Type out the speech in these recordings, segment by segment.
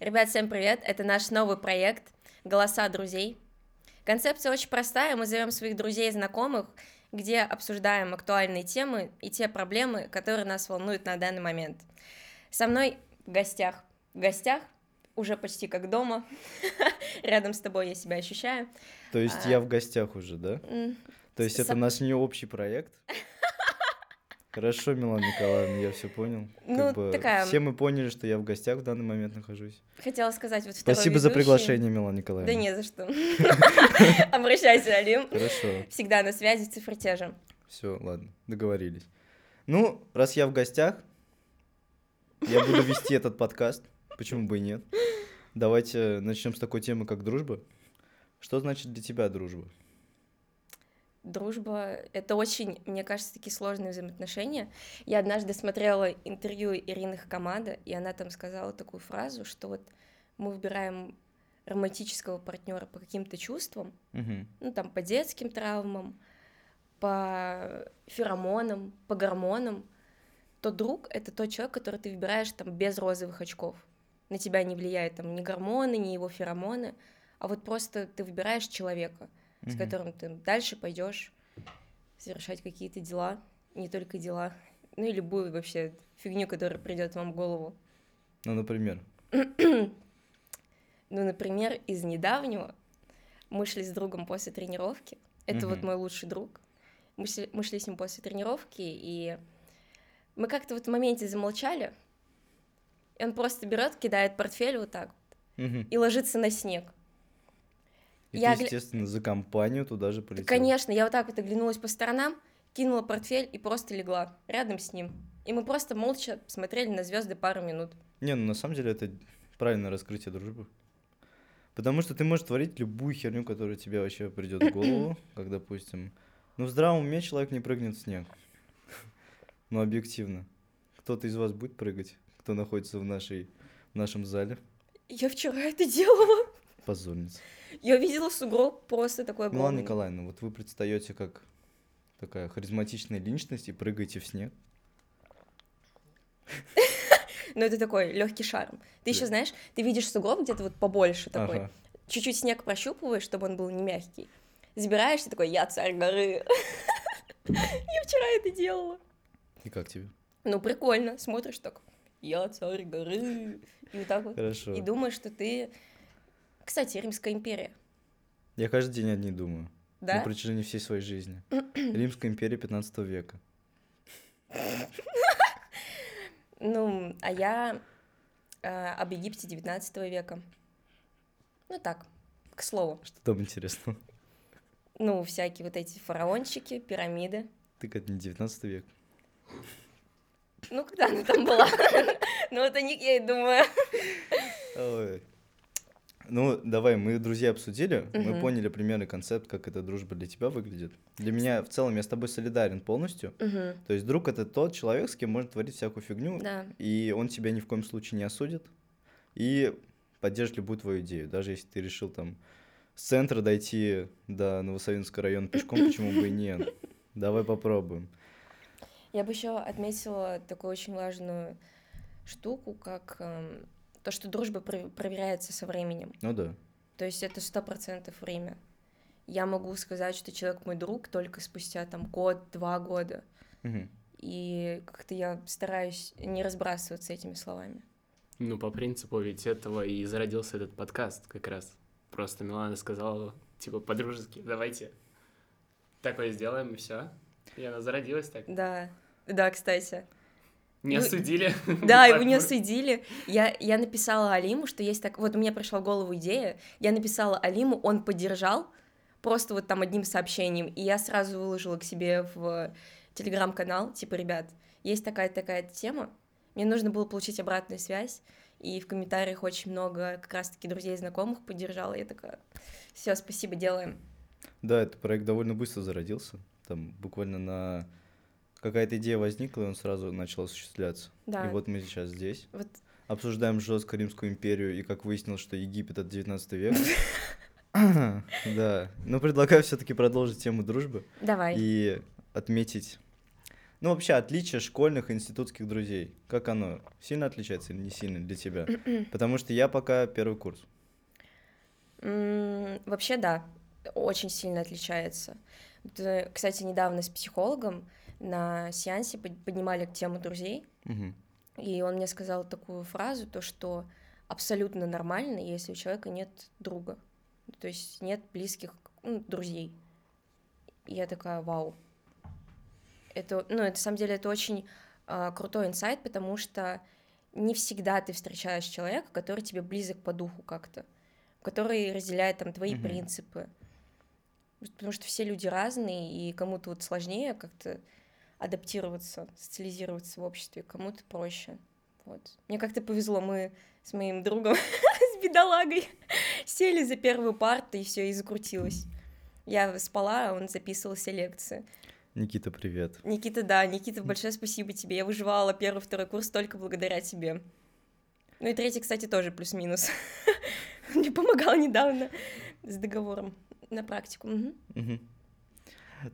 Ребят, всем привет! Это наш новый проект «Голоса друзей». Концепция очень простая. Мы зовем своих друзей и знакомых, где обсуждаем актуальные темы и те проблемы, которые нас волнуют на данный момент. Со мной в гостях. В гостях уже почти как дома. Рядом с тобой я себя ощущаю. То есть А, я в гостях уже, да? То есть это наш не общий проект? Хорошо, Милана Николаевна, я все понял. Ну, Как бы такая- Все мы поняли, что я в гостях в данный момент нахожусь. Хотела сказать, вот второй Спасибо за ведущий- приглашение, Милана Николаевна. Да не за что. Обращайся, Алим. Хорошо, Всегда на связи, цифры те же. все, ладно, договорились. Ну, раз я в гостях, я буду вести этот подкаст. Почему бы и нет? Давайте начнем с такой темы, как дружба. Что значит для тебя дружба? Дружба — это очень, мне кажется, такие сложные взаимоотношения. Я однажды смотрела интервью Ирины Хакамада, и она там сказала такую фразу, что вот мы выбираем романтического партнера по каким-то чувствам, Мгм. ну там по детским травмам, по феромонам, по гормонам, то друг — это тот человек, который ты выбираешь там без розовых очков. На тебя не влияют там ни гормоны, ни его феромоны, а вот просто ты выбираешь человека — с которым ты дальше пойдешь совершать какие-то дела, не только дела, ну и любую вообще фигню, которая придет вам в голову. Ну, например. Ну, например, из недавнего мы шли с другом после тренировки. Это вот мой лучший друг. Мы шли, мы шли с ним после тренировки, и мы как-то вот в моменте замолчали. И он просто берет, кидает портфель вот так Мгм. и ложится на снег. И Я ты, естественно, за компанию туда же Да, полетел. Конечно, я вот так вот оглянулась по сторонам, кинула портфель и просто легла рядом с ним. И мы просто молча смотрели на звезды пару минут. Не, ну на самом деле это правильное раскрытие дружбы. Потому что ты можешь творить любую херню, которая тебе вообще придет в голову, как, допустим, ну в здравом уме человек не прыгнет в снег. Ну, объективно. Кто-то из вас будет прыгать, кто находится в, нашей, в нашем зале. Я вчера это делала. Позорница. Я видела сугроб просто такой Милана огромный. Николаевна, вот вы предстаете как такая харизматичная личность и прыгаете в снег. Но это такой легкий шарм. Ты еще знаешь, ты видишь сугроб где-то вот побольше такой. Чуть-чуть снег прощупываешь, чтобы он был не мягкий. Забираешься такой, я царь горы. Я вчера это делала. И как тебе? Ну, прикольно. Смотришь так, я царь горы. И вот так вот. Хорошо. И думаешь, что ты... Кстати, Римская империя, Я каждый день о ней думаю. да? На протяжении всей своей жизни. Римская империя 15 века. Ну, а я э, об Египте 19 века. Ну так, к слову. Что там интересного? Ну, всякие вот эти фараончики, пирамиды. Так это не 19 век. Ну, когда она там была? Ну, вот о них я и думаю. Ой. Ну, давай, мы друзья обсудили, мы Мгм. поняли примерный концепт, как эта дружба для тебя выглядит. Для меня в целом я с тобой солидарен полностью. Мгм, То есть друг это тот человек, с кем можно творить всякую фигню, Да. и он тебя ни в коем случае не осудит и поддержит любую твою идею. Даже если ты решил там с центра дойти до Новосавинского района пешком, почему бы и нет? Давай попробуем. Я бы еще отметила такую очень важную штуку, как эм, то, что дружба про- проверяется со временем. Ну да. То есть это сто процентов время. Я могу сказать, что человек мой друг только спустя там год-два года. Мгм. И как-то я стараюсь не разбрасываться этими словами. Ну, по принципу ведь этого и зародился этот подкаст как раз. Просто Милана сказала, типа, по-дружески, давайте такое сделаем, и все. И она зародилась так. Да, да, кстати. Не Ну, осудили. Да, его не осудили. Я, я написала Алиму, что есть так... Вот у меня пришла в голову идея. Я написала Алиму, он поддержал, просто вот там одним сообщением. И я сразу выложила к себе в телеграм-канал, типа, ребят, есть такая-такая тема, мне нужно было получить обратную связь, и в комментариях очень много как раз-таки друзей и знакомых поддержала. Я такая, все, спасибо, делаем. Да, этот проект довольно быстро зародился. Там буквально на какая-то идея возникла, и он сразу начал осуществляться. Да. И вот мы сейчас здесь. Вот Обсуждаем жестко Римскую империю, и как выяснилось, что Египет это 19 век. Да. Но предлагаю все-таки продолжить тему дружбы давай. и отметить Ну, вообще, отличие школьных и институтских друзей. Как оно? Сильно отличается или не сильно для тебя? Потому что я пока первый курс. Вообще, да, очень сильно отличается. Э, Кстати, недавно с психологом на сеансе под- поднимали тему друзей, Мгм. и он мне сказал такую фразу, то что абсолютно нормально, если у человека нет друга, то есть нет близких ну, друзей. И я такая, вау. Это, ну, это, на самом деле, это очень а, крутой инсайт, потому что не всегда ты встречаешь человека, который тебе близок по духу как-то, который разделяет там твои Мгм. принципы. Потому что все люди разные, и кому-то вот сложнее как-то адаптироваться, социализироваться в обществе, кому-то проще. Вот. Мне как-то повезло, мы с моим другом, с бедолагой, сели за первую парту, и все, и закрутилось. Я спала, а он записывал все лекции. Никита, привет. Никита, да, Никита, большое спасибо тебе. Я выживала первый, второй курс только благодаря тебе. Ну и третий, кстати, тоже плюс-минус. Мне помогал недавно с договором на практику. Мгм. Мгм.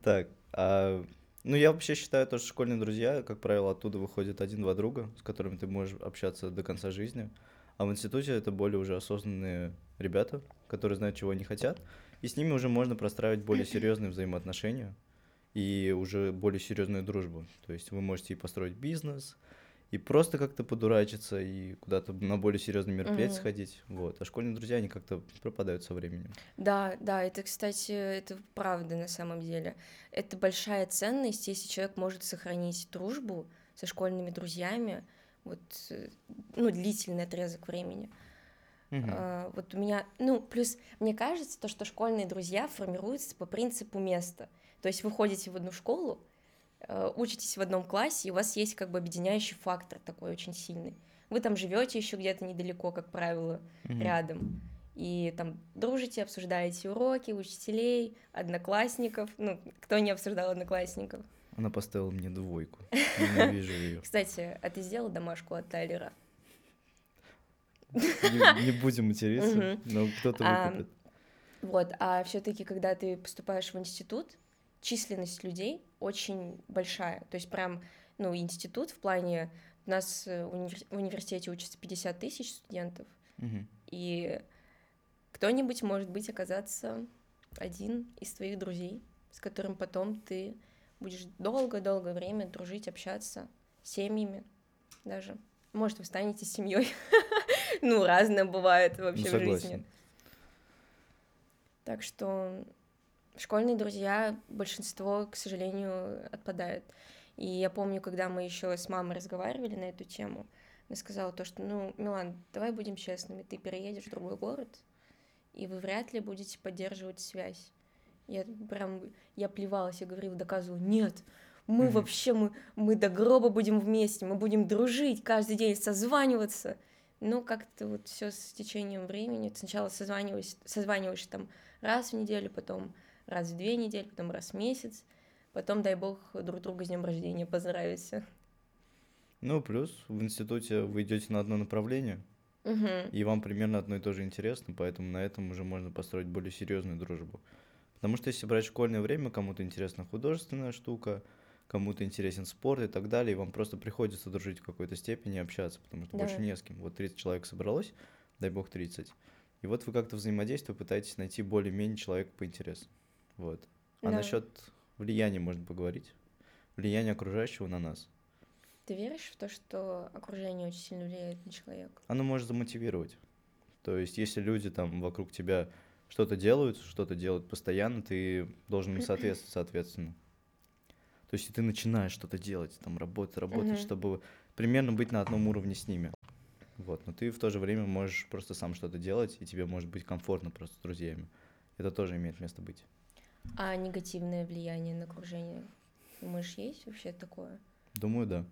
Так, а, ну я вообще считаю, то, что школьные друзья, как правило, оттуда выходят один-два друга, с которыми ты можешь общаться до конца жизни. А в институте это более уже осознанные ребята, которые знают, чего они хотят, и с ними уже можно простраивать более серьезные взаимоотношения и уже более серьезную дружбу. То есть вы можете и построить бизнес, и просто как-то подурачиться, и куда-то на более серьезные мероприятия Мгм. сходить. Вот. А школьные друзья, они как-то пропадают со временем. Да, да, это, кстати, это правда на самом деле. Это большая ценность, если человек может сохранить дружбу со школьными друзьями, вот, ну, длительный отрезок времени. А, вот у меня, ну, плюс мне кажется, то, что школьные друзья формируются по принципу места. То есть вы ходите в одну школу, учитесь в одном классе, и у вас есть как бы объединяющий фактор такой очень сильный. Вы там живете еще где-то недалеко, как правило, Мгм. рядом. И там дружите, обсуждаете уроки, учителей, одноклассников. Ну, кто не обсуждал одноклассников? Она поставила мне двойку. Ненавижу ее. Кстати, а ты сделал домашку от Тайлера? Не, не будем материться, но кто-то А, выкупит. Вот, а все-таки, когда ты поступаешь в институт, численность людей очень большая. То есть прям, ну, институт в плане... У нас э, универ- в университете учатся 50 тысяч студентов, Мгм. и кто-нибудь, может быть, оказаться один из твоих друзей, с которым потом ты будешь долгое-долгое время дружить, общаться, с семьями даже. Может, вы станете семьей. Ну, разное бывает вообще в жизни. Так что школьные друзья, большинство, к сожалению, отпадает. И я помню, когда мы еще с мамой разговаривали на эту тему, она сказала то, что, ну, Милан, давай будем честными, ты переедешь в другой город, и вы вряд ли будете поддерживать связь. Я прям, я плевалась, я говорила, доказывала, нет, мы Мгм. вообще, мы, мы до гроба будем вместе, мы будем дружить, каждый день созваниваться. Но как-то вот все с течением времени. Сначала созваниваешься, созваниваешься там раз в неделю, потом раз в две недели, потом раз в месяц. Потом, дай бог, друг друга с днем рождения поздравиться. Ну, плюс в институте вы идете на одно направление, Мгм. и вам примерно одно и то же интересно, поэтому на этом уже можно построить более серьезную дружбу. Потому что если брать школьное время, кому-то интересна художественная штука, кому-то интересен спорт и так далее, и вам просто приходится дружить в какой-то степени и общаться, потому что Да. больше не с кем. Вот 30 человек собралось, дай бог 30. И вот вы как-то взаимодействие пытаетесь найти более-менее человека по интересам. Вот. А Да. насчет влияния можно поговорить. Влияние окружающего на нас. Ты веришь в то, что окружение очень сильно влияет на человека? Оно может замотивировать. То есть, если люди там вокруг тебя что-то делают, что-то делают постоянно, ты должен им соответствовать, соответственно. То есть, ты начинаешь что-то делать, там, работать, работать, Мгм. чтобы примерно быть на одном уровне с ними. Вот, но ты в то же время можешь просто сам что-то делать, и тебе может быть комфортно просто с друзьями. Это тоже имеет место быть. А негативное влияние на окружение? Думаешь, есть вообще такое? Думаю, да.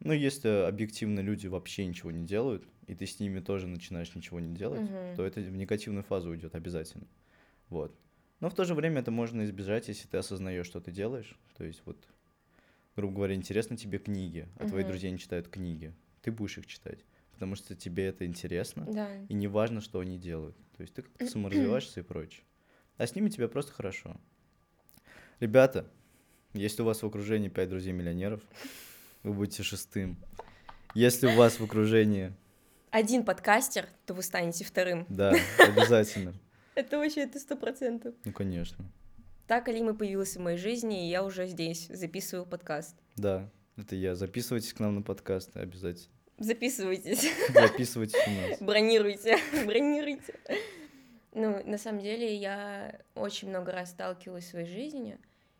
Ну, если объективно люди вообще ничего не делают, и ты с ними тоже начинаешь ничего не делать, Мгм. то это в негативную фазу уйдет обязательно. Вот. Но в то же время это можно избежать, если ты осознаешь, что ты делаешь. То есть вот, грубо говоря, интересны тебе книги, а твои Мгм. друзья не читают книги. Ты будешь их читать, потому что тебе это интересно, Да. и не важно, что они делают. То есть ты как-то саморазвиваешься и прочее. А с ними тебе просто хорошо. Ребята, Если у вас в окружении пять друзей-миллионеров, вы будете шестым. Если у вас в окружении... Один подкастер, то вы станете вторым. Да, обязательно. Это вообще, это сто процентов. Ну, конечно. Так Алима появилась в моей жизни, и я уже здесь записываю подкаст. Да, это я. Записывайтесь к нам на подкаст обязательно. Записывайтесь. Записывайтесь у нас. Бронируйте, бронируйте. Ну, на самом деле, я очень много раз сталкивалась в своей жизни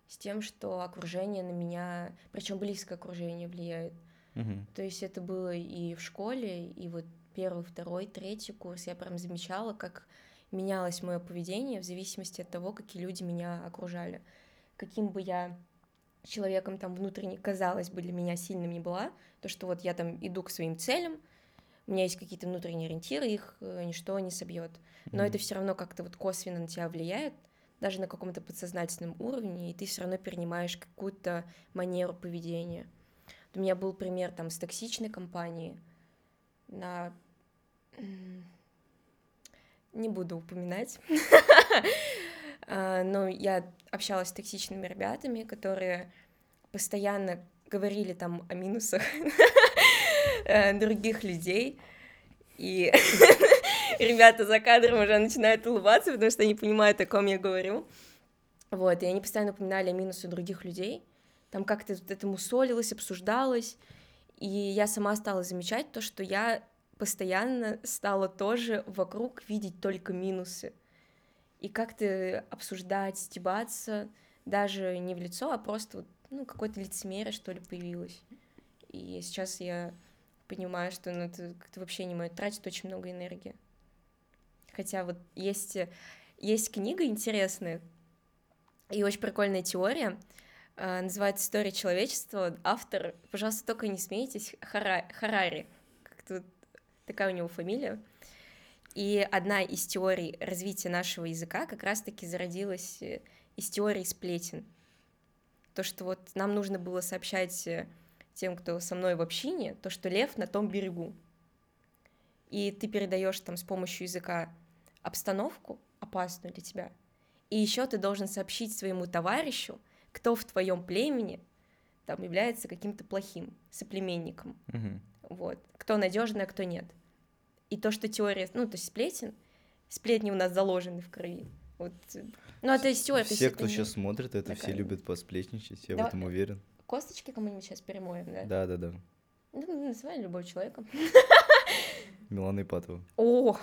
с тем, что окружение на меня, причем близкое окружение влияет. Мгм. То есть это было и в школе, и вот первый, второй, третий курс я прям замечала, как менялось мое поведение в зависимости от того, какие люди меня окружали. Каким бы я человеком там внутренне казалось бы для меня сильным не была, то что вот я там иду к своим целям, у меня есть какие-то внутренние ориентиры, их э, ничто не собьет. Но Мгм. это все равно как-то вот косвенно на тебя влияет, даже на каком-то подсознательном уровне, и ты все равно перенимаешь какую-то манеру поведения. У меня был пример там с токсичной компанией на... Не буду упоминать. А, Но я общалась с токсичными ребятами, которые постоянно говорили там о минусах э, других людей. И ребята за кадром уже начинают улыбаться, потому что они понимают, о ком я говорю. Вот, и они постоянно упоминали о минусах других людей. Там как-то это мусолилось, обсуждалось. И я сама стала замечать то, что я постоянно стала тоже вокруг видеть только минусы. И как-то обсуждать, стебаться, даже не в лицо, а просто ну, какое-то лицемерие, что ли, появилось. И сейчас я понимаю, что ну, это как-то вообще не мое, тратит очень много энергии. Хотя вот есть, э, есть книга интересная и очень прикольная теория, э, называется «История человечества». Автор, пожалуйста, только не смейтесь, Хара- Харари. Как-то вот такая у него фамилия. И одна из теорий развития нашего языка как раз-таки зародилась э, из теории сплетен. То, что вот нам нужно было сообщать тем, кто со мной в общине, то, что лев на том берегу. И ты передаешь там с помощью языка обстановку, опасную для тебя. И еще ты должен сообщить своему товарищу, кто в твоем племени там является каким-то плохим соплеменником. Мгм. Вот. Кто надежный, а кто нет. И то, что теория, ну, то есть сплетен, сплетни у нас заложены в крови. Вот. Ну, это из теории. Все, это кто не- сейчас смотрит, это все такая- любят посплетничать, я в Да. этом уверен. Косточки кому-нибудь сейчас перемоем, да? Да, да, да. Ну, называй любого человека. Милана Ипатова. Ох!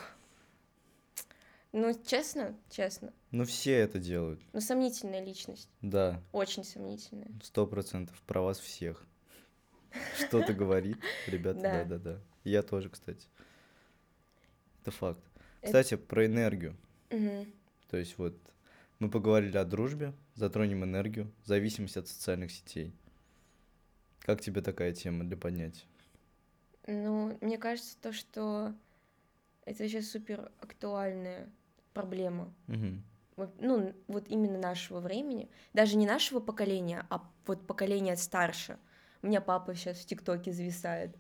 Ну, честно, честно. Ну, все это делают. Ну, сомнительная личность. Да, Очень сомнительная. сто процентов. Про вас всех. Что-то говорит, ребята, Да. да-да-да. Я тоже, кстати. Это факт. Это- Кстати, про энергию. То есть вот мы поговорили о дружбе, затронем энергию, зависимость от социальных сетей. Как тебе такая тема для поднятия? Ну, мне кажется, то, что это сейчас супер актуальная проблема. Вот, ну, вот именно нашего времени. Даже не нашего поколения, а вот поколения старше. У меня папа сейчас в ТикТоке зависает.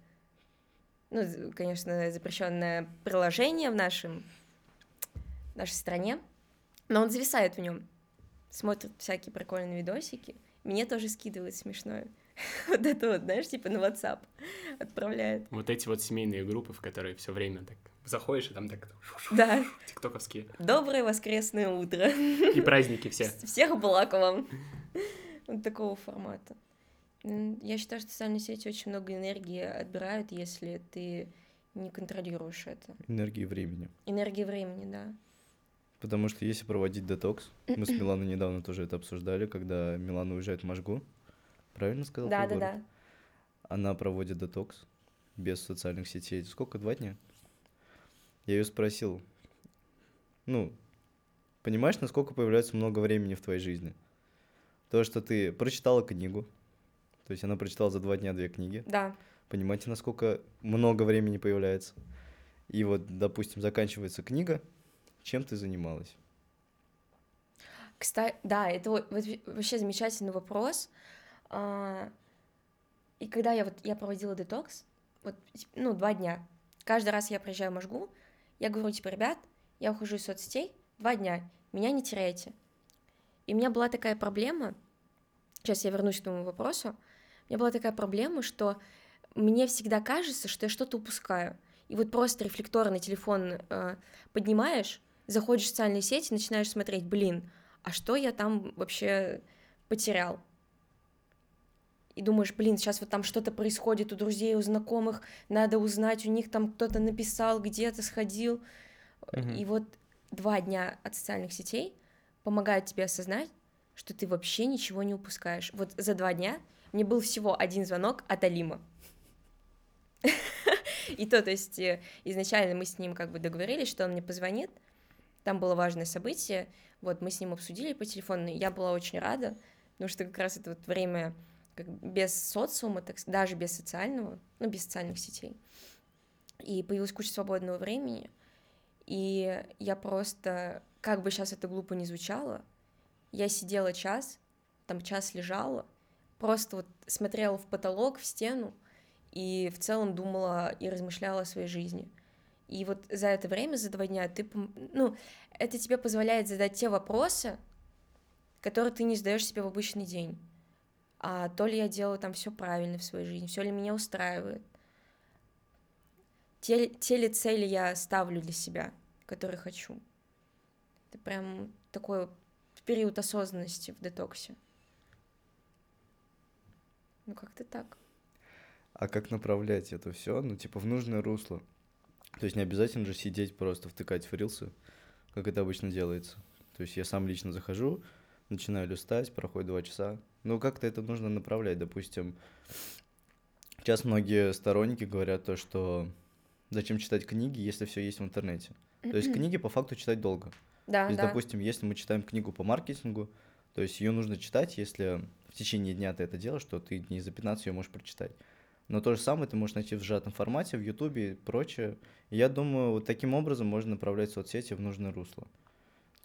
Ну, конечно, запрещенное приложение в нашем в нашей стране, но он зависает в нем, смотрит всякие прикольные видосики, мне тоже скидывает смешное. Вот это вот, знаешь, типа на WhatsApp отправляет. Вот эти вот семейные группы, в которые все время так заходишь, и там так Да, тиктоковские. доброе воскресное утро. И праздники все. Всех благ вам. Вот такого формата. Я считаю, что социальные сети очень много энергии отбирают, если ты не контролируешь это. Энергии времени. Энергии времени, да. Потому что если проводить детокс, мы с Миланой недавно тоже это обсуждали, когда Милана уезжает в Можгу. Правильно сказал? Да, да, да. Она проводит детокс без социальных сетей. Сколько? Два дня? Я ее спросил, ну, понимаешь, насколько появляется много времени в твоей жизни? То, что ты прочитала книгу, то есть она прочитала за два дня две книги. Да. Понимаете, насколько много времени появляется? И вот, допустим, заканчивается книга, чем ты занималась? Кстати, да, это вообще замечательный вопрос. И когда я вот я проводила детокс, вот, ну, два дня, каждый раз я приезжаю в Можгу, я говорю, типа, ребят, я ухожу из соцсетей, два дня, меня не теряйте. И у меня была такая проблема, сейчас я вернусь к твоему вопросу, у меня была такая проблема, что мне всегда кажется, что я что-то упускаю. И вот просто рефлекторно телефон э, поднимаешь, заходишь в социальные сети, начинаешь смотреть, блин, а что я там вообще потерял? И думаешь, блин, сейчас вот там что-то происходит у друзей, у знакомых, надо узнать, у них там кто-то написал, где-то сходил. Мгм. И вот два дня от социальных сетей помогают тебе осознать, что ты вообще ничего не упускаешь. Вот за два дня мне был всего один звонок от Алима. И то, то есть э, изначально мы с ним как бы договорились, что он мне позвонит, там было важное событие, вот мы с ним обсудили по телефону, я была очень рада, потому что как раз это вот время как без социума, так, даже без социального, ну, без социальных сетей. И появилась куча свободного времени, и я просто, как бы сейчас это глупо не звучало, я сидела час, там час лежала, просто вот смотрела в потолок, в стену, и в целом думала и размышляла о своей жизни. И вот за это время, за два дня, ты, ну, это тебе позволяет задать те вопросы, которые ты не задаешь себе в обычный день. А то ли я делаю там все правильно в своей жизни, все ли меня устраивает. Те, те ли цели я ставлю для себя, которые хочу. Это прям такой период осознанности в детоксе. Ну, как-то так. А как направлять это все, ну, типа, в нужное русло? То есть не обязательно же сидеть просто втыкать в рилсы, как это обычно делается. То есть я сам лично захожу, начинаю листать, проходит два часа. Ну, как-то это нужно направлять, допустим. Сейчас многие сторонники говорят то, что зачем читать книги, если все есть в интернете. То есть книги по факту читать долго. Да, То есть, да. допустим, если мы читаем книгу по маркетингу, то есть ее нужно читать, если в течение дня ты это делаешь, то ты дней за 15 ее можешь прочитать. Но то же самое ты можешь найти в сжатом формате, в Ютубе и прочее. И я думаю, вот таким образом можно направлять соцсети в нужное русло.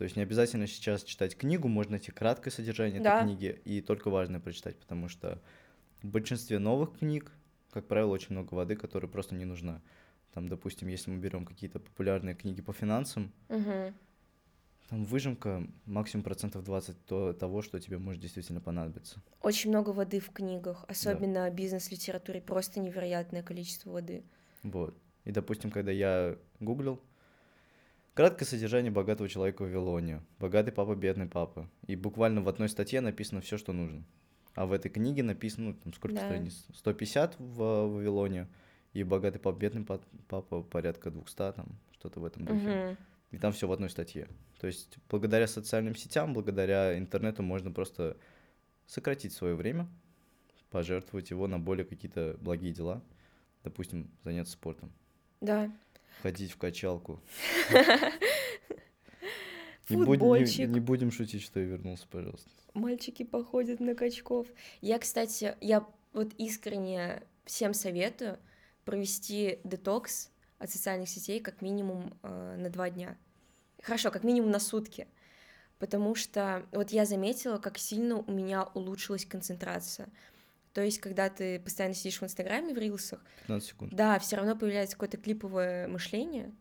То есть не обязательно сейчас читать книгу, можно найти краткое содержание Да. этой книги и только важное прочитать, потому что в большинстве новых книг, как правило, очень много воды, которая просто не нужна. Там, допустим, если мы берем какие-то популярные книги по финансам, Мгм. там выжимка максимум процентов 20 то, того, что тебе может действительно понадобиться. Очень много воды в книгах, особенно в бизнес-литературе, просто невероятное количество воды. Вот. И, допустим, когда я гуглил, краткое содержание богатого человека в Вавилоне, богатый папа, бедный папа. И буквально в одной статье написано все, что нужно. А в этой книге написано, ну, там сколько Да. страниц? 150 в Вавилоне, и богатый папа, бедный па- папа порядка 200, там, что-то в этом духе. Мгм. И там все в одной статье. То есть благодаря социальным сетям, благодаря интернету можно просто сократить свое время, пожертвовать его на более какие-то благие дела. Допустим, заняться спортом, Да. Ходить в качалку. Не будем, не- будем шутить, что я вернулся, пожалуйста. Мальчики походят на качков. Я, кстати, я вот искренне всем советую провести детокс от социальных сетей как минимум э, на два дня. Хорошо, как минимум на сутки. Потому что вот я заметила, как сильно у меня улучшилась концентрация. То есть, когда ты постоянно сидишь в Инстаграме, в рилсах, 15 секунд. да, все равно появляется какое-то клиповое мышление.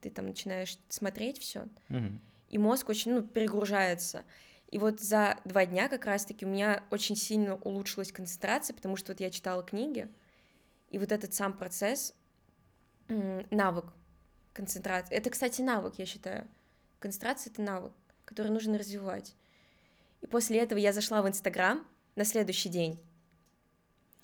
Ты там начинаешь смотреть все, Мгм. и мозг очень, ну, перегружается. И вот за два дня как раз-таки у меня очень сильно улучшилась концентрация, потому что вот я читала книги, и вот этот сам процесс, навык концентрации, это, кстати, навык, я считаю. Концентрация — это навык, который нужно развивать. И после этого я зашла в Инстаграм на следующий день,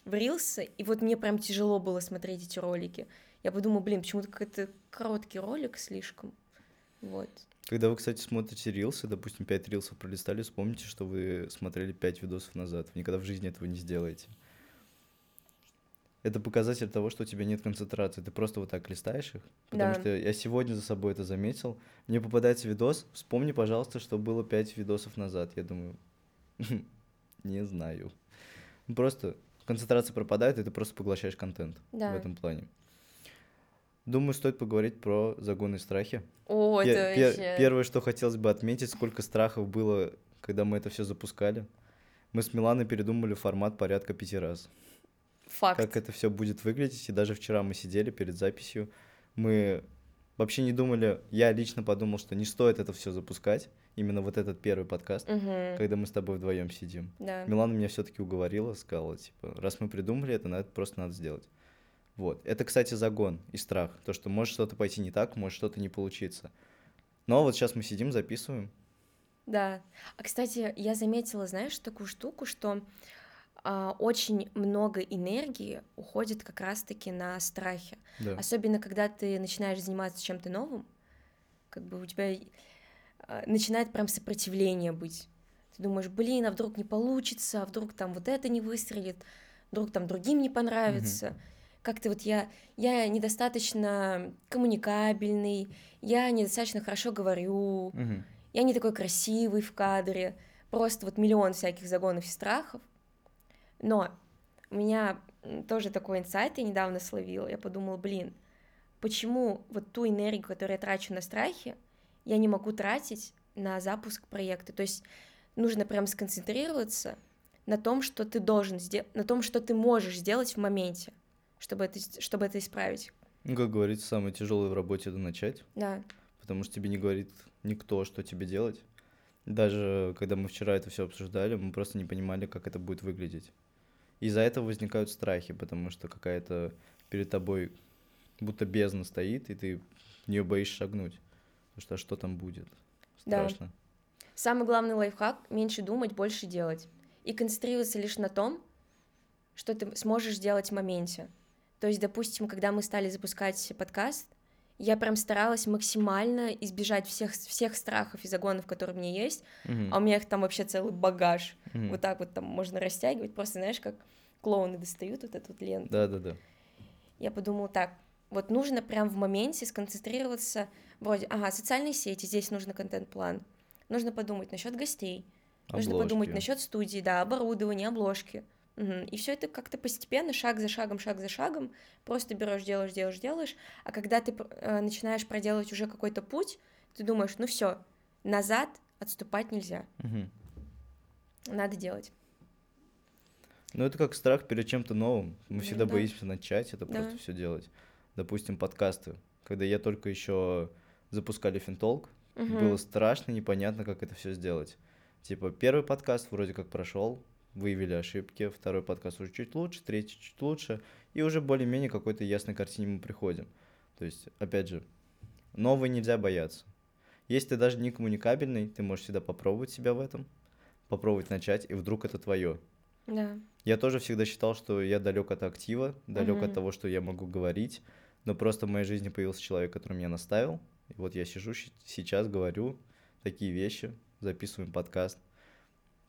в Рилсы, и вот мне прям тяжело было смотреть эти ролики. Я подумала, блин, почему-то какой-то короткий ролик слишком. Вот. Когда вы, кстати, смотрите рилсы, допустим, 5 рилсов пролистали, вспомните, что вы смотрели 5 видосов назад. Вы никогда в жизни этого не сделаете. Это показатель того, что у тебя нет концентрации. Ты просто вот так листаешь их. Потому Да. что я сегодня за собой это заметил. Мне попадается видос. Вспомни, пожалуйста, что было 5 видосов назад. Я думаю, не знаю. Просто концентрация пропадает, и ты просто поглощаешь контент Да. в этом плане. Думаю, стоит поговорить про загоны и страхи. О, Пе- это пе- вообще... Первое, что хотелось бы отметить, сколько страхов было, когда мы это все запускали. Мы с Миланой передумали формат порядка пяти раз. Факт. Как это все будет выглядеть. И даже вчера мы сидели перед записью. Мы вообще не думали, я лично подумал, что не стоит это все запускать, именно вот этот первый подкаст, Мгм. когда мы с тобой вдвоем сидим. Да. Милана меня все-таки уговорила, сказала, типа, раз мы придумали это, надо просто надо сделать. Вот. Это, кстати, загон и страх. То, что может что-то пойти не так, может что-то не получиться. Но вот сейчас мы сидим, записываем. Да. А, кстати, я заметила, знаешь, такую штуку, что очень много энергии уходит как раз-таки на страхе. Да. Особенно, когда ты начинаешь заниматься чем-то новым, как бы у тебя а, начинает прям сопротивление быть. Ты думаешь, блин, а вдруг не получится, а вдруг там вот это не выстрелит, вдруг там другим не понравится. Как-то вот я, я недостаточно коммуникабельный, я недостаточно хорошо говорю, Мгм. я не такой красивый в кадре, просто вот миллион всяких загонов и страхов. Но у меня тоже такой инсайт я недавно словила. Я подумала, блин, почему вот ту энергию, которую я трачу на страхи, я не могу тратить на запуск проекта. То есть нужно прям сконцентрироваться на том, что ты должен сделать, на том, что ты можешь сделать в моменте, чтобы это, чтобы это исправить. Ну, как говорится, самое тяжелое в работе это начать, Да, потому что тебе не говорит никто, что тебе делать. Даже когда мы вчера это все обсуждали, мы просто не понимали, как это будет выглядеть. Из-за этого возникают страхи, потому что какая-то перед тобой будто бездна стоит, и ты в нее боишься шагнуть. Потому что а что там будет? Да. Страшно. Самый главный лайфхак — меньше думать, больше делать. И концентрироваться лишь на том, что ты сможешь сделать в моменте. То есть, допустим, когда мы стали запускать подкаст, я прям старалась максимально избежать всех, всех страхов и загонов, которые у меня есть, Мгм. а у меня их там вообще целый багаж. Мгм. Вот так вот там можно растягивать, просто, знаешь, как клоуны достают вот эту вот ленту. Да-да-да. Я подумала так, вот нужно прям в моменте сконцентрироваться, вроде, ага, социальные сети, здесь нужно контент-план, нужно подумать насчет гостей, нужно подумать Обложки. насчет студии, да, оборудования, обложки. И все это как-то постепенно, шаг за шагом, шаг за шагом, просто берешь, делаешь, делаешь, делаешь. А когда ты э, начинаешь проделывать уже какой-то путь, ты думаешь, ну все, назад отступать нельзя, Мгм. надо делать. Ну, это как страх перед чем-то новым. Мы Ну всегда да. боимся начать это просто Да. все делать. Допустим, подкасты. Когда я только еще запускали финтолк, Мгм. было страшно, непонятно, как это все сделать. Типа, первый подкаст вроде как прошел, выявили ошибки, второй подкаст уже чуть лучше, третий чуть лучше, и уже более-менее какой-то ясной картине мы приходим. То есть, опять же, нового нельзя бояться. Если ты даже не коммуникабельный, ты можешь всегда попробовать себя в этом, попробовать начать, и вдруг это твое. Да. Я тоже всегда считал, что я далек от актива, далек Мгм. от того, что я могу говорить, но просто в моей жизни появился человек, который меня наставил. И вот я сижу сейчас, говорю такие вещи, записываем подкаст.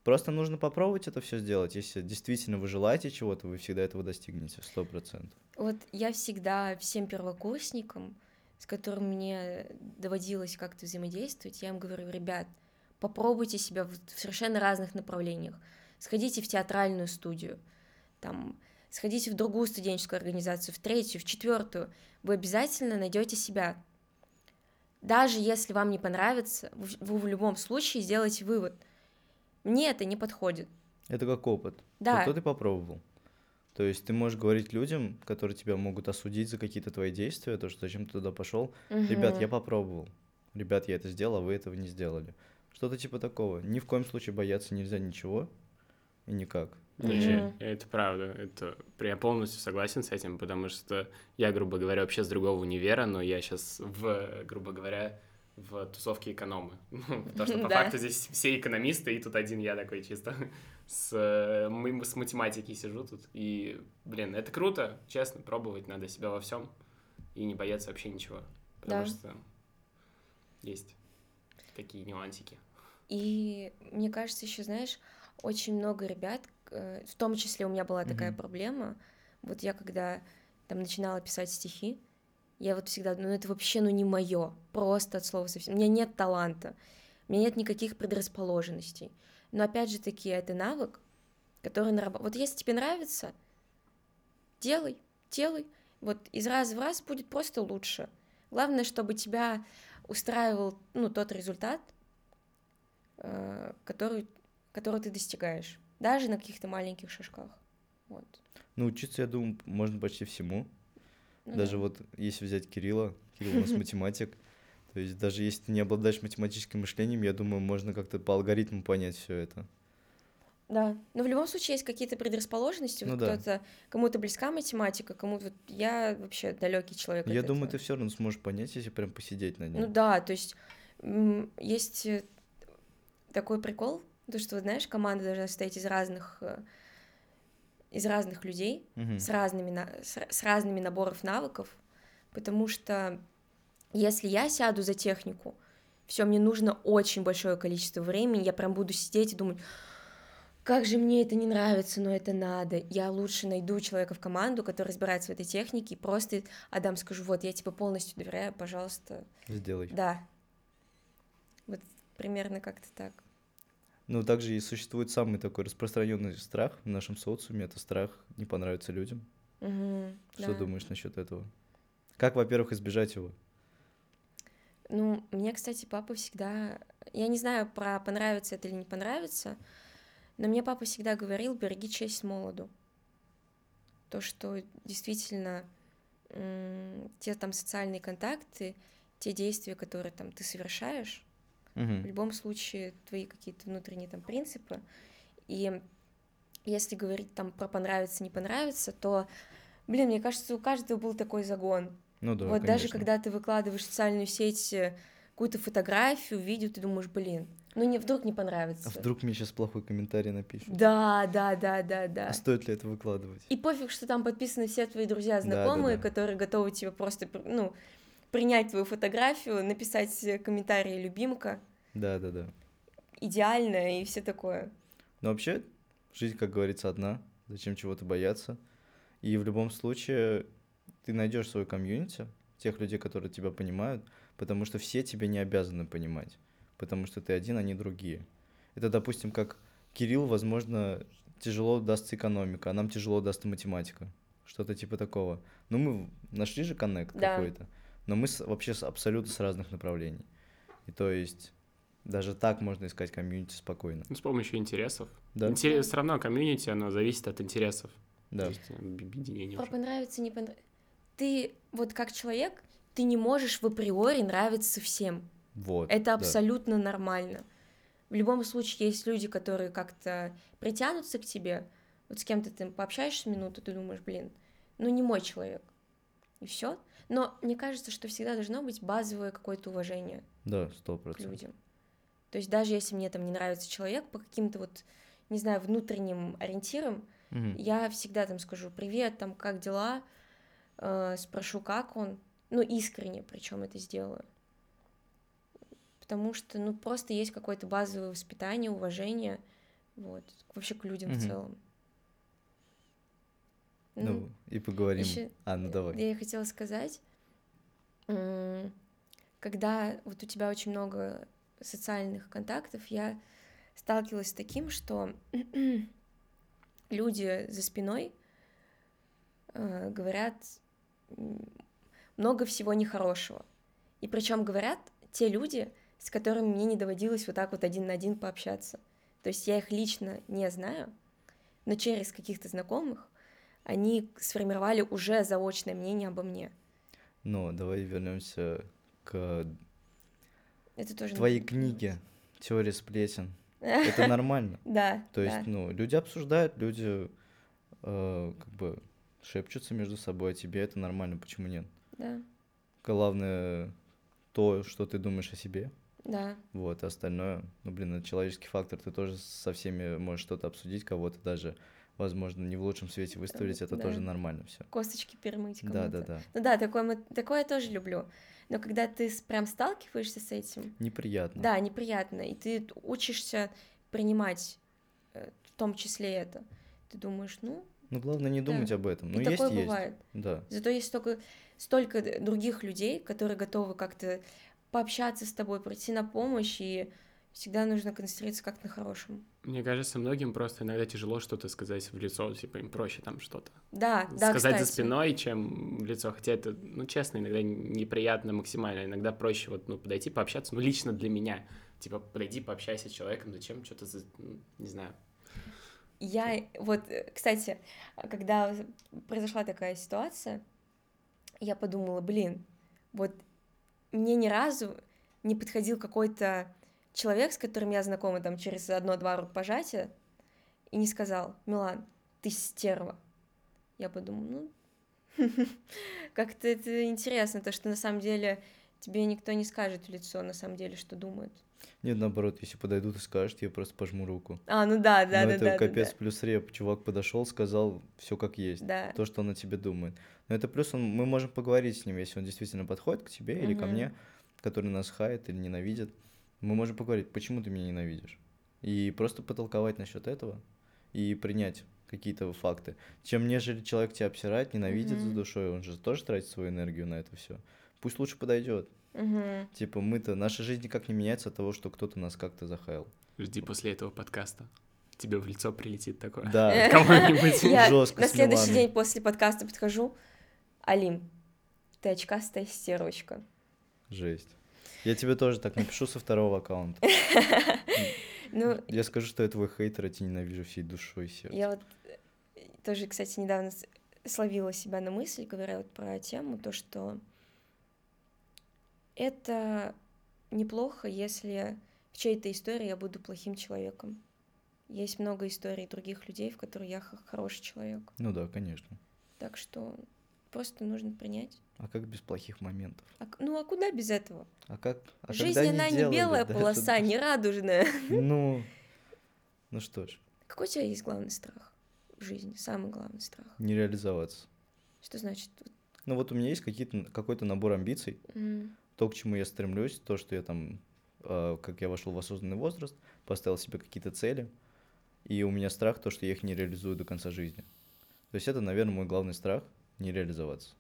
Просто нужно попробовать это все сделать. Если действительно вы желаете чего-то, вы всегда этого достигнете, сто процентов. Вот я всегда всем первокурсникам, с которыми мне доводилось как-то взаимодействовать, я им говорю, ребят, попробуйте себя в совершенно разных направлениях. Сходите в театральную студию, там, сходите в другую студенческую организацию, в третью, в четвертую. Вы обязательно найдете себя. Даже если вам не понравится, вы в любом случае сделаете вывод. Мне это не подходит. Это как опыт. Да. Зато ты попробовал. То есть ты можешь говорить людям, которые тебя могут осудить за какие-то твои действия, то, что зачем ты туда пошел, Ребят, Мгм. я попробовал. Ребят, я это сделал, а вы этого не сделали. Что-то типа такого. Ни в коем случае бояться нельзя ничего и никак. Вообще, Мгм. это правда. Это я полностью согласен с этим, потому что я, грубо говоря, вообще с другого универа, но я сейчас в, грубо говоря, в тусовке экономы. Потому что по факту здесь все экономисты, и тут один я такой чисто с, э, с математики сижу тут. И, блин, это круто, честно, пробовать надо себя во всем и не бояться вообще ничего. Потому Да. что есть такие нюансики. И мне кажется, еще, знаешь, очень много ребят, э, в том числе у меня была такая проблема. Вот я когда там начинала писать стихи, я вот всегда, ну это вообще, ну не мое, просто от слова совсем. У меня нет таланта, у меня нет никаких предрасположенностей. Но опять же таки, это навык, который нарабатывает. Вот если тебе нравится, делай, делай. Вот из раза в раз будет просто лучше. Главное, чтобы тебя устраивал ну, тот результат, э, который, который ты достигаешь, даже на каких-то маленьких шажках. Вот. Научиться, я думаю, можно почти всему. Ну Даже да. вот если взять Кирилла, Кирилл у нас математик, то есть даже если ты не обладаешь математическим мышлением, я думаю, можно как-то по алгоритму понять все это. Да, но в любом случае есть какие-то предрасположенности. Ну вот да. кто-то, кому-то близка математика, кому-то вот я вообще далекий человек. Я думаю, этого. ты все равно сможешь понять, если прям посидеть над ним. Ну да, то есть есть э, такой прикол, то что вот знаешь, команда должна состоять из разных э, из разных людей Мгм. с разными с, с разными наборов навыков, потому что если я сяду за технику, все мне нужно очень большое количество времени, я прям буду сидеть и думать, как же мне это не нравится, но это надо. Я лучше найду человека в команду, который разбирается в этой технике, и просто Адам скажу, вот, я тебе полностью доверяю, пожалуйста, Сделай. да. Вот примерно как-то так. Ну, также и существует самый такой распространенный страх в нашем социуме, это страх не понравиться людям. Мгм, Что да. думаешь насчет этого? Как, во-первых, избежать его? Ну, мне, кстати, папа всегда... Я не знаю, про понравится это или не понравится, но мне папа всегда говорил, береги честь молоду. То, что действительно те там социальные контакты, те действия, которые там ты совершаешь, в Мгм. любом случае твои какие-то внутренние там принципы. И если говорить там про понравится, не понравится, то, блин, мне кажется, у каждого был такой загон. Ну да, вот даже конечно. когда ты выкладываешь в социальную сеть э, какую-то фотографию, видео, ты думаешь, блин, ну не вдруг не понравится. А вдруг мне сейчас плохой комментарий напишут? Да, да, да, да, да. А стоит ли это выкладывать? И пофиг, что там подписаны все твои друзья, Да, да, знакомые, да. которые готовы тебе просто, пр- ну, принять твою фотографию, написать комментарий «любимка», Да, да, да. идеально и все такое. Но вообще, жизнь, как говорится, одна. Зачем чего-то бояться? И в любом случае ты найдешь свою комьюнити, тех людей, которые тебя понимают, потому что все тебя не обязаны понимать, потому что ты один, а не другие. Это, допустим, как Кирилл, возможно, тяжело дастся экономика, а нам тяжело дастся математика. Что-то типа такого. Ну, мы нашли же коннект Да. какой-то, но мы с- вообще с- абсолютно с разных направлений. И то есть даже так можно искать комьюнити спокойно. Ну, с помощью интересов. Да? Все равно комьюнити, оно зависит от интересов. Да. То есть э, объединение Про уже. понравится, не понравится. Ты вот как человек, ты не можешь в априори нравиться всем. Вот. Это да. абсолютно нормально. В любом случае есть люди, которые как-то притянутся к тебе. Вот с кем-то ты пообщаешься минуту, ты думаешь, блин, ну не мой человек. И все. Но мне кажется, что всегда должно быть базовое какое-то уважение Да, сто процентов. людям. То есть даже если мне там не нравится человек по каким-то вот, не знаю, внутренним ориентирам, Мгм. я всегда там скажу привет, там как дела, э, спрошу, как он, ну искренне, причем это сделаю. Потому что, ну, просто есть какое-то базовое воспитание, уважение, вот, вообще к людям в Мгм. целом. Ну, и поговорим. ещё- А, ну давай. Я хотела сказать, когда вот у тебя очень много социальных контактов, я сталкивалась с таким, что люди за спиной э, говорят много всего нехорошего. И причем говорят те люди, с которыми мне не доводилось вот так вот один на один пообщаться. То есть я их лично не знаю, но через каких-то знакомых они сформировали уже заочное мнение обо мне. Но давай вернемся к Это тоже твоей надо книге «Теория сплетен». Это нормально. Да, То есть, ну, люди обсуждают, люди э, как бы шепчутся между собой, а тебе это нормально, почему нет? да, Главное то, что ты думаешь о себе, да, вот, а остальное, ну, блин, это человеческий фактор, ты тоже со всеми можешь что-то обсудить, кого-то даже, возможно, не в лучшем свете выставить, это да. тоже нормально все. косточки перемыть Да, кому-то. да, да. Ну да, такое, мы- такое я тоже люблю. Но когда ты прям сталкиваешься с этим, Неприятно. да, неприятно, и ты учишься принимать э, в том числе это. Ты думаешь, ну, Ну, главное не Да. думать об этом. Ну, и есть, такое есть. бывает. Да. Зато есть столько, столько других людей, которые готовы как-то пообщаться с тобой, прийти на помощь, и всегда нужно концентрироваться как-то на хорошем. Мне кажется, многим просто иногда тяжело что-то сказать в лицо, типа им проще там что-то Да, да, сказать кстати. за спиной, чем в лицо. Хотя это, ну, честно, иногда неприятно максимально. Иногда проще вот, ну, подойти, пообщаться, ну, лично для меня. Типа, подойди, пообщайся с человеком, зачем что-то, за- ну, не знаю. Я, вот, кстати, когда произошла такая ситуация, я подумала, блин, вот мне ни разу не подходил какой-то человек, с которым я знакома там через одно-два рукопожатия, и не сказал, Милан, ты стерва. Я подумала, ну, как-то это интересно, то, что на самом деле тебе никто не скажет в лицо, на самом деле, что думают. Нет, наоборот, если подойдут и скажут, я просто пожму руку. А, ну да, да, Но да, это да, да, капец да. плюс реп. Чувак подошел, сказал все как есть. Да. То, что он о тебе думает. Но это плюс он, мы можем поговорить с ним, если он действительно подходит к тебе или ко мне, который нас хает или ненавидит. Мы можем поговорить, почему ты меня ненавидишь. И просто потолковать насчет этого и принять какие-то факты. Чем нежели человек тебя обсирает, ненавидит за Мгм. душой, он же тоже тратит свою энергию на это все. Пусть лучше подойдет. Мгм. Типа мы-то, наша жизнь никак не меняется от того, что кто-то нас как-то захаял. Жди после этого подкаста. Тебе в лицо прилетит такое. Да, Кому-нибудь. Жестко на следующий день после подкаста подхожу, Алим, ты очкастая стервочка. жесть. Я тебе тоже так напишу со второго аккаунта. Ну, Я скажу, что я твой хейтер, я тебя ненавижу всей душой и сердцем. Я вот э, тоже, кстати, недавно словила себя на мысль, говоря вот про тему, то, что это неплохо, если в чьей-то истории я буду плохим человеком. Есть много историй других людей, в которых я хороший человек. Ну да, конечно. Так что просто нужно принять. А как без плохих моментов? А ну а куда без этого? А как? А Жизнь, она не делали белая даже полоса, не радужная. Ну, ну что ж, Какой у тебя есть главный страх в жизни? Самый главный страх? не реализоваться. Что значит? Ну вот у меня есть какие-то, какой-то набор амбиций, м, то, к чему я стремлюсь, то, что я там, э, как я вошел в осознанный возраст, поставил себе какие-то цели, и у меня страх то, что я их не реализую до конца жизни. То есть это, наверное, мой главный страх — не реализоваться.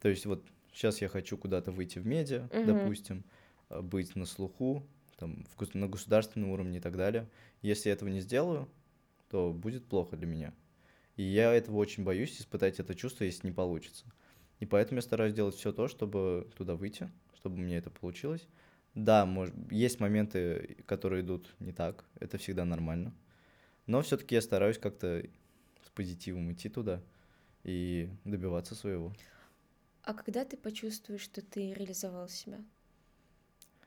То есть вот сейчас я хочу куда-то выйти в медиа, Мгм. допустим, э, быть на слуху, там, в на государственном уровне и так далее. Если я этого не сделаю, то будет плохо для меня. И я этого очень боюсь, испытать это чувство, если не получится. И поэтому я стараюсь делать все то, чтобы туда выйти, чтобы мне это получилось. Да, может, есть моменты, которые идут не так, это всегда нормально. Но все-таки я стараюсь как-то с позитивом идти туда и добиваться своего. А когда ты почувствуешь, что ты реализовал себя?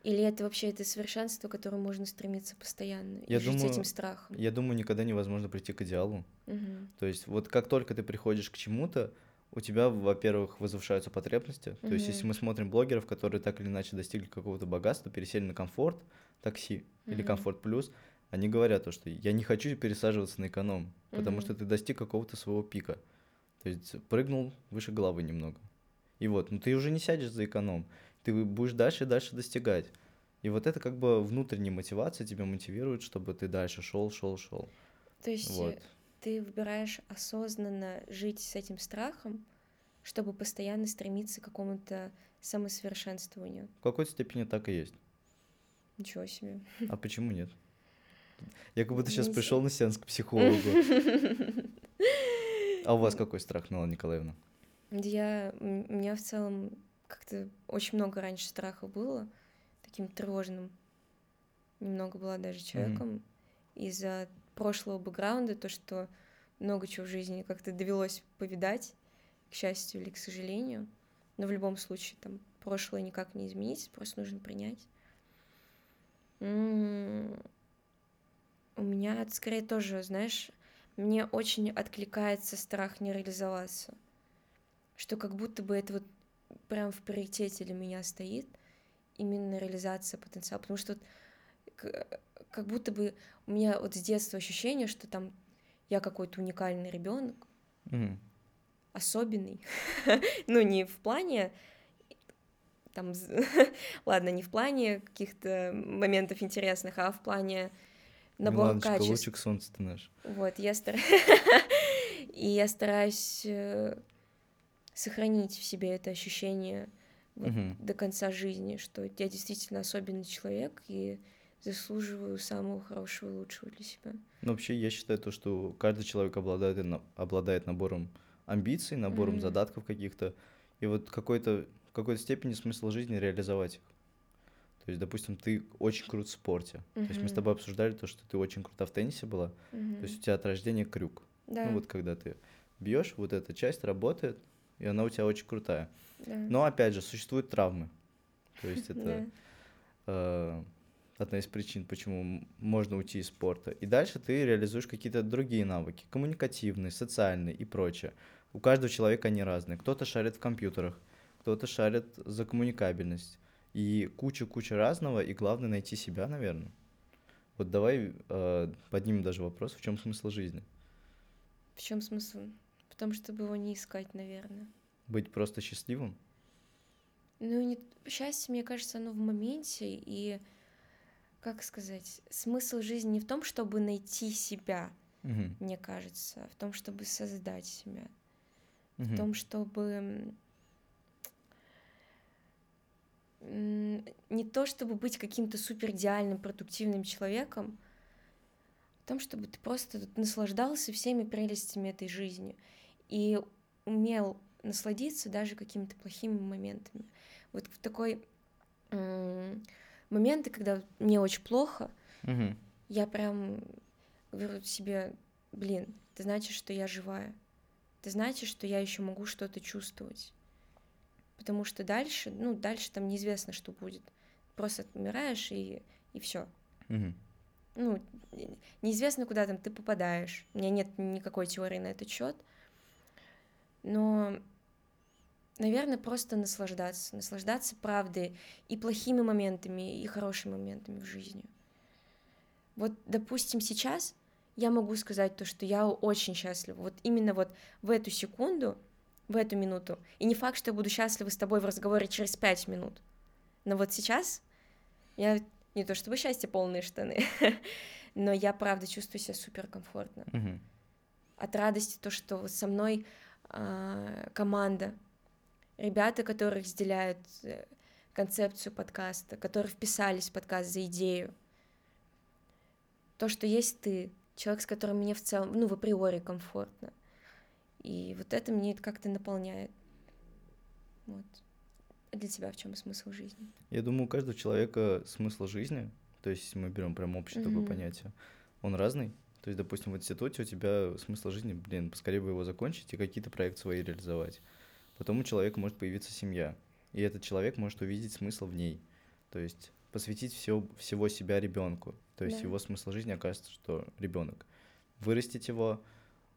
Или это вообще это совершенство, к которому можно стремиться постоянно и Я жить с думаю, этим страхом? Я думаю, никогда невозможно прийти к идеалу. Мгм. То есть вот как только ты приходишь к чему-то, у тебя, во-первых, возвышаются потребности. То есть если мы смотрим блогеров, которые так или иначе достигли какого-то богатства, пересели на комфорт, такси или Мгм. комфорт плюс, они говорят то, что я не хочу пересаживаться на эконом, потому Мгм. что ты достиг какого-то своего пика. То есть прыгнул выше головы немного. И вот, ну ты уже не сядешь за эконом, ты будешь дальше и дальше достигать. И вот это как бы внутренняя мотивация тебя мотивирует, чтобы ты дальше шел, шел, шел. То есть э, Вот. ты выбираешь осознанно жить с этим страхом, чтобы постоянно стремиться к какому-то самосовершенствованию. В какой-то степени так и есть. Ничего себе. А почему нет? Я как будто сейчас Не пришел на сеанс к психологу. А у вас какой страх, Мила Николаевна? Я, у меня в целом как-то очень много раньше страха было, таким тревожным. Немного была даже человеком из-за прошлого бэкграунда, то, что много чего в жизни как-то довелось повидать, к счастью или к сожалению. Но в любом случае, там, прошлое никак не изменить, просто нужно принять. М, У меня это скорее тоже, знаешь, мне очень откликается страх не реализоваться. Что как будто бы это вот прям в приоритете для меня стоит именно реализация потенциала. Потому что вот как будто бы у меня вот с детства ощущение, что там я какой-то уникальный ребенок, Мгм. особенный. ну, не в плане там, ладно, не в плане каких-то моментов интересных, а в плане набора Миланочка, качеств. лучик солнца ты наш. Вот, я стараюсь... И я стараюсь э, сохранить в себе это ощущение вот до конца жизни, что я действительно особенный человек и заслуживаю самого хорошего и лучшего для себя. Ну, вообще, я считаю то, что каждый человек обладает, обладает набором амбиций, набором задатков каких-то. И вот какой-то, в какой-то степени смысл жизни реализовать их. То есть, допустим, ты очень крут в спорте. То есть мы с тобой обсуждали то, что ты очень крута в теннисе была. То есть у тебя от рождения крюк. Да. Ну вот когда ты бьешь, вот эта часть работает, и она у тебя очень крутая. Да. Но опять же, существуют травмы. То есть это э, одна из причин, почему можно уйти из спорта. И дальше ты реализуешь какие-то другие навыки, коммуникативные, социальные и прочее. У каждого человека они разные. Кто-то шарит в компьютерах, кто-то шарит за коммуникабельность. И куча-куча разного, и главное найти себя, наверное. Вот давай э, поднимем даже вопрос, в чем смысл жизни? В чем смысл? Потому чтобы его не искать, наверное. Быть просто счастливым? Ну, не... счастье, мне кажется, оно в моменте, и, как сказать, смысл жизни не в том, чтобы найти себя, Мгм. мне кажется, а в том, чтобы создать себя, в Мгм. том, чтобы не то, чтобы быть каким-то супер идеальным, продуктивным человеком, в том, чтобы ты просто наслаждался всеми прелестями этой жизни и умел насладиться даже какими-то плохими моментами. Вот в такой м, моменты, когда мне очень плохо, Мгм. я прям говорю себе, блин, это значит, что я живая. Это значит, что я еще могу что-то чувствовать. Потому что дальше, ну, дальше там неизвестно, что будет. Просто умираешь и, и все. Мгм. Ну, не- неизвестно, куда там ты попадаешь. У меня нет никакой теории на этот счет. Но, наверное, просто наслаждаться. Наслаждаться правдой и плохими моментами, и хорошими моментами в жизни. Вот, допустим, сейчас я могу сказать то, что я очень счастлива. Вот именно вот в эту секунду, в эту минуту. И не факт, что я буду счастлива с тобой в разговоре через пять минут. Но вот сейчас я не то чтобы счастье полные штаны, но я правда чувствую себя супер комфортно. Мгм. От радости то, что вот со мной а, команда, ребята, которые разделяют э, концепцию подкаста, которые вписались в подкаст за идею. То, что есть ты, человек, с которым мне в целом, ну, в априори комфортно. И вот это мне как-то наполняет. Вот. А для тебя в чем смысл жизни? Я думаю, у каждого человека смысл жизни, то есть мы берем прям общее такое Мгм. понятие, он разный. То есть, допустим, в институте у тебя смысл жизни, блин, поскорее бы его закончить и какие-то проекты свои реализовать. Потом у человека может появиться семья, и этот человек может увидеть смысл в ней. То есть посвятить все, всего себя ребенку. То есть Да. его смысл жизни окажется, что ребенок. Вырастить его,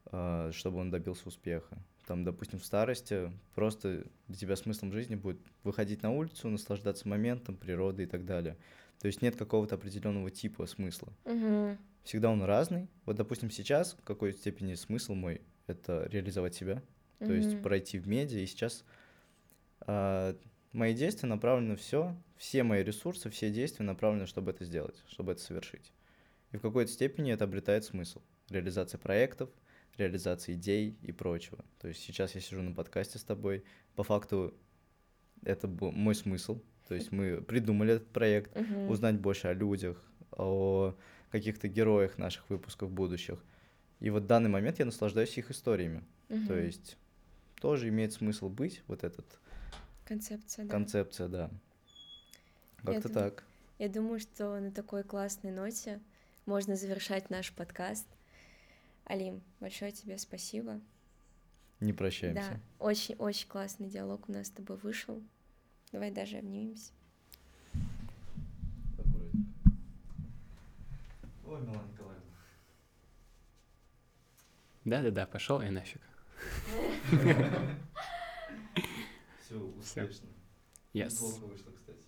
чтобы он добился успеха. Там, допустим, в старости просто для тебя смыслом жизни будет выходить на улицу, наслаждаться моментом, природой и так далее. То есть нет какого-то определенного типа смысла. Угу. Всегда он разный. Вот, допустим, сейчас в какой степени смысл мой — это реализовать себя, то есть пройти в медиа. И сейчас а, мои действия направлены на все, все мои ресурсы, все действия направлены, чтобы это сделать, чтобы это совершить. И в какой-то степени это обретает смысл. Реализация проектов, реализация идей и прочего. То есть сейчас я сижу на подкасте с тобой. По факту это был мой смысл. То есть мы придумали этот проект, Мгм. узнать больше о людях, о каких-то героях наших выпусков будущих. И вот в данный момент я наслаждаюсь их историями. То Мгм. есть тоже имеет смысл быть вот этот концепция, да. концепция, да. Как-то так. Я думаю, что на такой классной ноте можно завершать наш подкаст. Алим, большое тебе спасибо. Не прощаемся. Да, очень-очень классный диалог у нас с тобой вышел. Давай даже обнимемся. Ой, Милана Николаевна. Да-да-да, пошел я нафиг. Все успешно. Yes. Неплохо вышло, кстати.